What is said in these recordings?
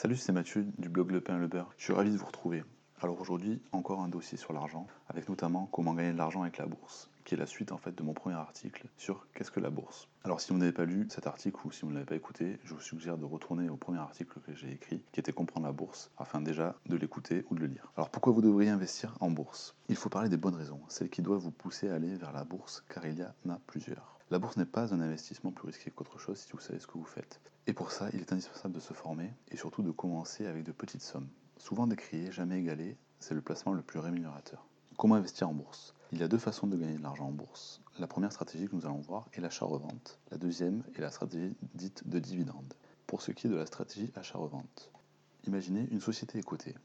Salut, c'est Mathieu du blog Le Pain et le Beurre. Je suis ravi de vous retrouver. Alors aujourd'hui, encore un dossier sur l'argent, avec notamment comment gagner de l'argent avec la bourse, qui est la suite en fait de mon premier article sur qu'est-ce que la bourse. Alors si vous n'avez pas lu cet article ou si vous ne l'avez pas écouté, je vous suggère de retourner au premier article que j'ai écrit, qui était comprendre la bourse, afin déjà de l'écouter ou de le lire. Alors pourquoi vous devriez investir en bourse? Il faut parler des bonnes raisons, celles qui doivent vous pousser à aller vers la bourse, car il y en a plusieurs. La bourse n'est pas un investissement plus risqué qu'autre chose si vous savez ce que vous faites. Et pour ça, il est indispensable de se former et surtout de commencer avec de petites sommes. Souvent décrié, jamais égalé, c'est le placement le plus rémunérateur. Comment investir en bourse? Il y a deux façons de gagner de l'argent en bourse. La première stratégie que nous allons voir est l'achat-revente. La deuxième est la stratégie dite de dividende. Pour ce qui est de la stratégie achat-revente, imaginez une société est cotée.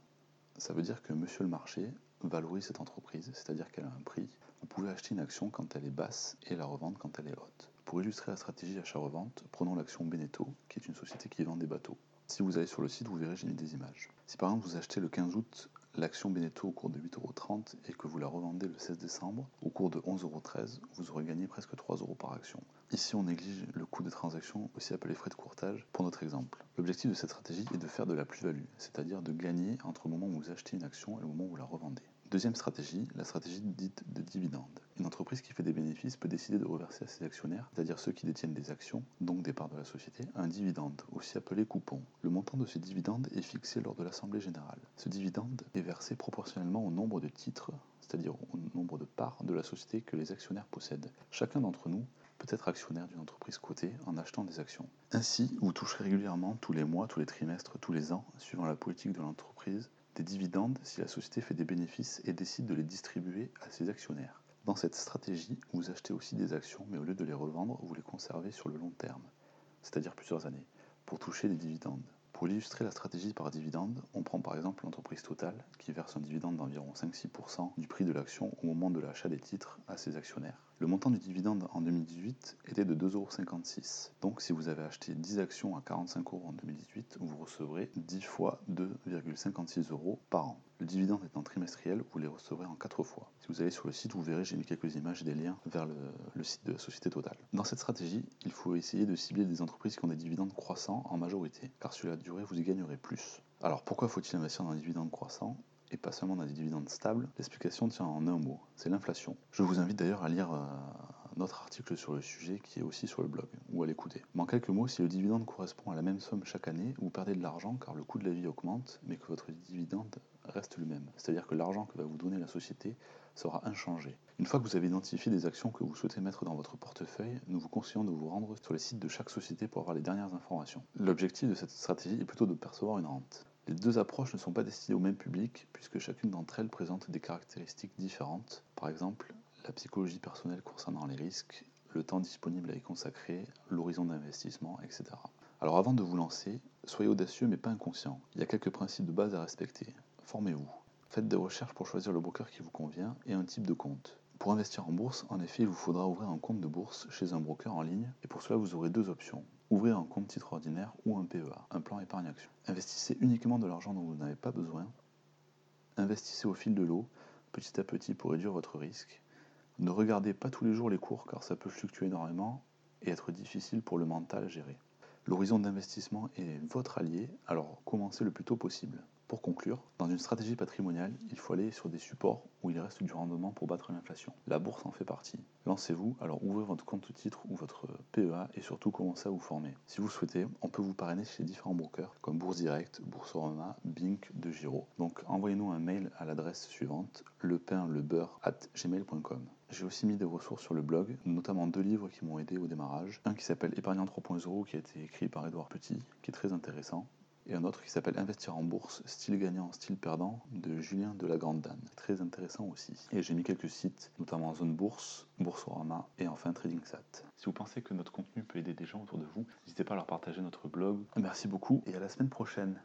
Ça veut dire que monsieur le marché valorise cette entreprise, c'est-à-dire qu'elle a un prix. Vous pouvez acheter une action quand elle est basse et la revendre quand elle est haute. Pour illustrer la stratégie achat-revente, prenons l'action Beneteau, qui est une société qui vend des bateaux. Si vous allez sur le site, vous verrez, j'ai mis des images. Si par exemple vous achetez le 15 août l'action Beneteau au cours de 8,30€ et que vous la revendez le 16 décembre au cours de 11,13€, vous aurez gagné presque 3 euros par action. Ici, on néglige le coût de transaction, aussi appelé frais de courtage, pour notre exemple. L'objectif de cette stratégie est de faire de la plus-value, c'est-à-dire de gagner entre le moment où vous achetez une action et le moment où vous la revendez. Deuxième stratégie, la stratégie dite de dividende. Une entreprise qui fait des bénéfices peut décider de reverser à ses actionnaires, c'est-à-dire ceux qui détiennent des actions, donc des parts de la société, un dividende, aussi appelé coupon. Le montant de ce dividende est fixé lors de l'Assemblée générale. Ce dividende est versé proportionnellement au nombre de titres, c'est-à-dire au nombre de parts de la société que les actionnaires possèdent. Chacun d'entre nous peut être actionnaire d'une entreprise cotée en achetant des actions. Ainsi, vous toucherez régulièrement tous les mois, tous les trimestres, tous les ans, suivant la politique de l'entreprise, des dividendes si la société fait des bénéfices et décide de les distribuer à ses actionnaires. Dans cette stratégie, vous achetez aussi des actions, mais au lieu de les revendre, vous les conservez sur le long terme, c'est-à-dire plusieurs années, pour toucher des dividendes. Pour illustrer la stratégie par dividende, on prend par exemple l'entreprise Total qui verse un dividende d'environ 5-6% du prix de l'action au moment de l'achat des titres à ses actionnaires. Le montant du dividende en 2018 était de 2,56€. Donc si vous avez acheté 10 actions à 45 euros en 2018, vous recevrez 10 fois 2,56 euros par an. Le dividende étant trimestriel, vous les recevrez en 4 fois. Si vous allez sur le site, vous verrez, j'ai mis quelques images et des liens vers le, site de la société Total. Dans cette stratégie, il faut essayer de cibler des entreprises qui ont des dividendes croissants en majorité, car sur la vous y gagnerez plus. Alors pourquoi faut-il investir dans un dividende croissant et pas seulement dans des dividendes stables, l'explication tient en un mot, c'est l'inflation. Je vous invite d'ailleurs à lire euh, notre article sur le sujet qui est aussi sur le blog, ou à l'écouter. En quelques mots, si le dividende correspond à la même somme chaque année, vous perdez de l'argent car le coût de la vie augmente, mais que votre dividende reste le même. C'est-à-dire que l'argent que va vous donner la société sera inchangé. Une fois que vous avez identifié des actions que vous souhaitez mettre dans votre portefeuille, nous vous conseillons de vous rendre sur les sites de chaque société pour avoir les dernières informations. L'objectif de cette stratégie est plutôt de percevoir une rente. Les deux approches ne sont pas destinées au même public puisque chacune d'entre elles présente des caractéristiques différentes. Par exemple, la psychologie personnelle concernant les risques, le temps disponible à y consacrer, l'horizon d'investissement, etc. Alors avant de vous lancer, soyez audacieux mais pas inconscient. Il y a quelques principes de base à respecter. Formez-vous. Faites des recherches pour choisir le broker qui vous convient et un type de compte. Pour investir en bourse, en effet, il vous faudra ouvrir un compte de bourse chez un broker en ligne et pour cela vous aurez deux options. Ouvrir un compte titre ordinaire ou un PEA, un plan épargne action. Investissez uniquement de l'argent dont vous n'avez pas besoin. Investissez au fil de l'eau, petit à petit pour réduire votre risque. Ne regardez pas tous les jours les cours car ça peut fluctuer énormément et être difficile pour le mental à gérer. L'horizon d'investissement est votre allié, alors commencez le plus tôt possible. Pour conclure, dans une stratégie patrimoniale, il faut aller sur des supports où il reste du rendement pour battre l'inflation. La bourse en fait partie. Lancez-vous, alors ouvrez votre compte titre ou votre PEA et surtout commencez à vous former. Si vous souhaitez, on peut vous parrainer chez différents brokers comme Bourse Direct, Boursorama, Bink, De Giro. Donc envoyez-nous un mail à l'adresse suivante lepeinlebeurre at gmail.com. J'ai aussi mis des ressources sur le blog, notamment deux livres qui m'ont aidé au démarrage. Un qui s'appelle Épargnant 3.0 qui a été écrit par Edouard Petit, qui est très intéressant et un autre qui s'appelle Investir en bourse, style gagnant, style perdant, de Julien de la Grande Dame. Très intéressant aussi. Et j'ai mis quelques sites, notamment Zone Bourse, Boursorama et enfin TradingSat. Si vous pensez que notre contenu peut aider des gens autour de vous, n'hésitez pas à leur partager notre blog. Merci beaucoup et à la semaine prochaine.